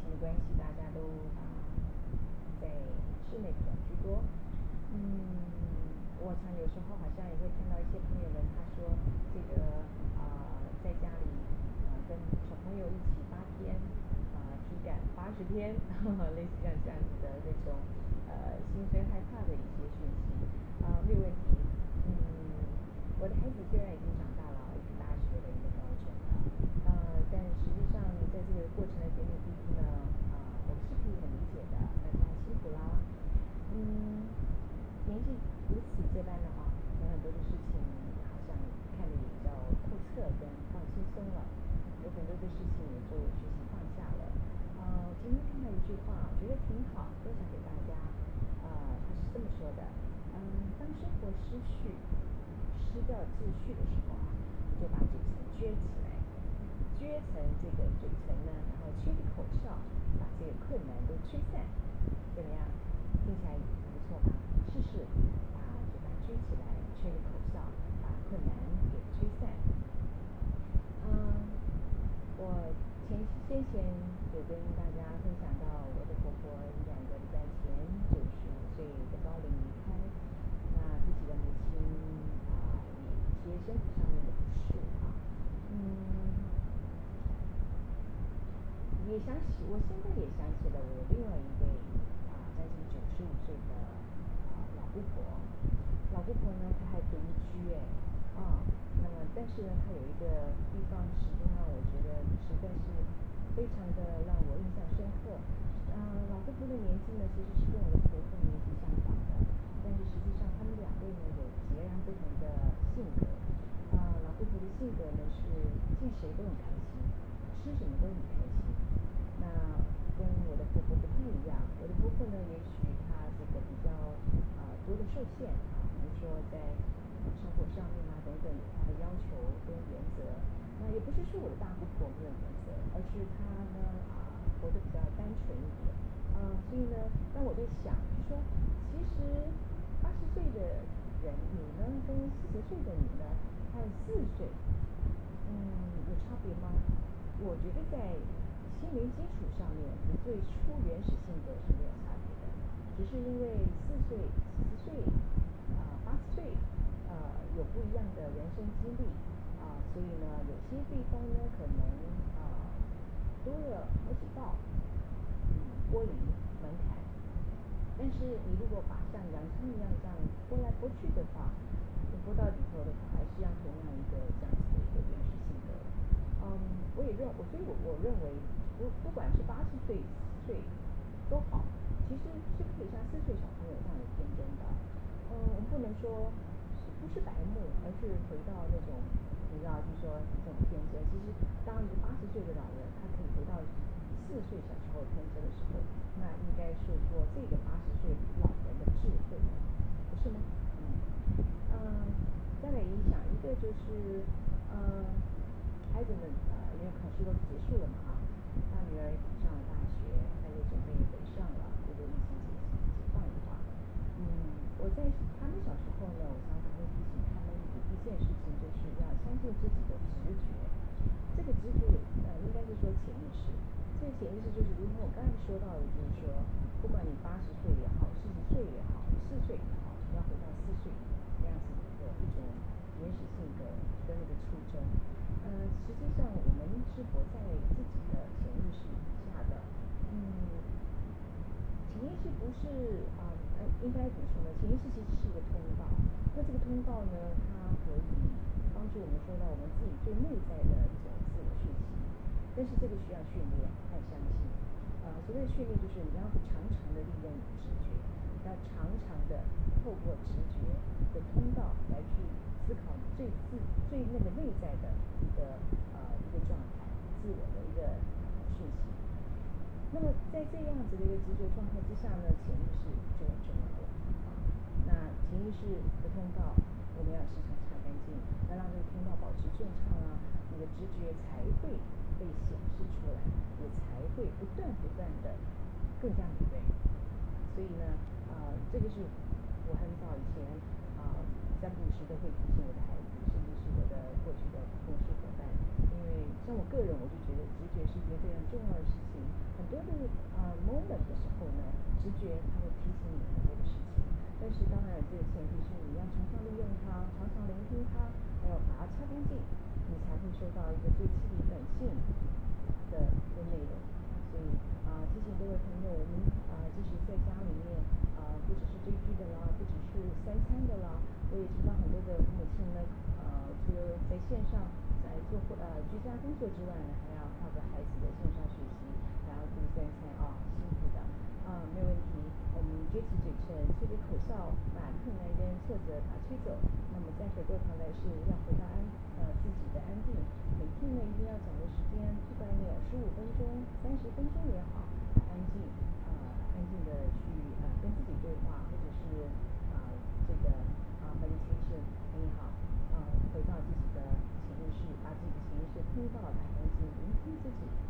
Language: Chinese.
情的关系，大家都啊在室内比较居多。嗯，我常有时候好像也会看到一些朋友们，他说这个啊在家里啊跟小朋友一起八天啊体感八十天，类似像这样子的那种呃心生害怕的一些讯息啊没有问题。嗯，我的孩子虽然已经长大了，一个大学的一个高中了，呃，但实际上在这个过程的点点滴滴呢，啊，我是可以很理解的，大家辛苦啦。嗯，年纪如此这般的话，有很多的事情好像看得也比较透彻跟放轻松了，有很多的事情也就学习放下了。呃，今天看到一句话，觉得挺好，分享给大家。啊，他是这么说的，嗯，当生活失去失掉秩序的时候啊，就把嘴唇撅起来，撅成这个嘴唇呢，然后吹个口哨，把这个困难都吹散，怎么样？听起来不错吧？试试把嘴巴撅起来，吹个口哨，把困难给吹散。嗯，我前先前有跟大家分享到我的婆婆两个礼拜前九十五岁的高龄离开，那自己的母亲啊也一些身体上面的不适啊，嗯，也想起我现在也想起了我另外一位啊将近九十五岁的啊老姑婆，老姑婆呢她还独居哎，啊，那么但是呢她有一个地方始终让我觉得实在是非常的让我印象深刻。啊，老姑婆的年纪呢其实是跟我的婆婆年纪相仿的，但是实际上她们两位呢有截然不同的性格。啊，老姑婆的性格呢是见谁都很开心，吃什么都很开心。那跟我的婆婆不太一样，我的婆婆呢也许她这个比较啊多的受限啊，比如说在生活上面啊等等有他的要求跟原则。那也不是说我的大姑婆没有原则，而是她呢啊活得比较单纯一点。啊，所以呢当我在想就说其实八十岁的人，你呢跟四十岁的你呢还有四岁，嗯，有差别吗？我觉得在心灵基础上面，你最初原始性格是没有差，只是因为四岁四十岁啊八十岁啊有不一样的人生经历啊，所以呢有些地方呢可能啊多了好几道嗯玻璃门槛。但是你如果把像洋葱一样这样剥来剥去的话，你剥到里头的话，还是要同样一个这样子的一个原始性格。嗯，我也认我所以我我认为不不管是八十岁四十岁都好，其实是可以像四岁小朋友这样的天真的。嗯，我们不能说不是白目，而是回到那种你知道就是说这种天真。其实当一个八十岁的老人，他可以回到四岁小时候天真的时候，那应该是说这个八十岁老人的智慧，不是吗？嗯，嗯，再来影响一个就是嗯孩子们啊因为考试都结束了嘛哈，大女儿上了大学，她也准备北上了，如果疫情解解放的话。嗯，我在他们小时候呢，我常常会提醒他们一件事情，就是要相信自己的直觉。这个直觉呃应该是说潜意识，这个潜意识就是如同我刚才说到的，就是说不管你八十岁也好，四十岁也好，四岁也好，你要回到四岁那样子的一种原始性的跟那个初衷。呃，实际上我们是活在自己的潜意识下的，嗯，潜意识不是啊呃应该怎么说呢？潜意识其实是一个通道，那这个通道呢它可以帮助我们说到我们自己最内在的一种自我讯息，但是这个需要训练和相信。啊，所谓的训练就是你要常常的利用你的直觉，要常常的透过直觉的通道来去思考你最自最那个内在的一个呃一个状态，自我的一个讯息。那么在这样子的一个直觉状态之下呢，潜意识就很重要了啊。那潜意识的通道我们要时常擦干净，要让这个通道保持顺畅啊，你的直觉才会被显示出来，也才会不断不断的更加敏锐。所以呢，啊，这个是我很早以前啊三不五时都会提醒我的孩子，甚至是我的过去的同事伙伴，个人我就觉得直觉是一件非常重要的事情。很多的呃 moment 的时候呢，直觉它会提醒你很多的事情。但是当然，这个前提是你要常常利用它，常常聆听它，还要把它擦干净，你才会收到一个最亲密短信的的内容。所以啊、提醒各位朋友，我们啊、即使在家里面啊、不只是追剧的啦，不只是三餐的啦，我也知道很多的母亲呢，呃，除了在线上来做呃居家工作之外呢，还要靠着孩子的线上学习，还要顾三餐啊，辛苦的。啊、没有问题，我们撅起嘴唇，吹着口哨，把困难跟挫折把它吹走。那么再回过头来是要回到安呃自己的安定，每天呢一定要找个时间，不管你有十五分钟、三十分钟也好，安静呃、安静的去呃、跟自己对话，或者是啊、这个啊 meditation 也好，啊、回到自己的潜意识，把自己的潜意识通到打干净，聆听自己，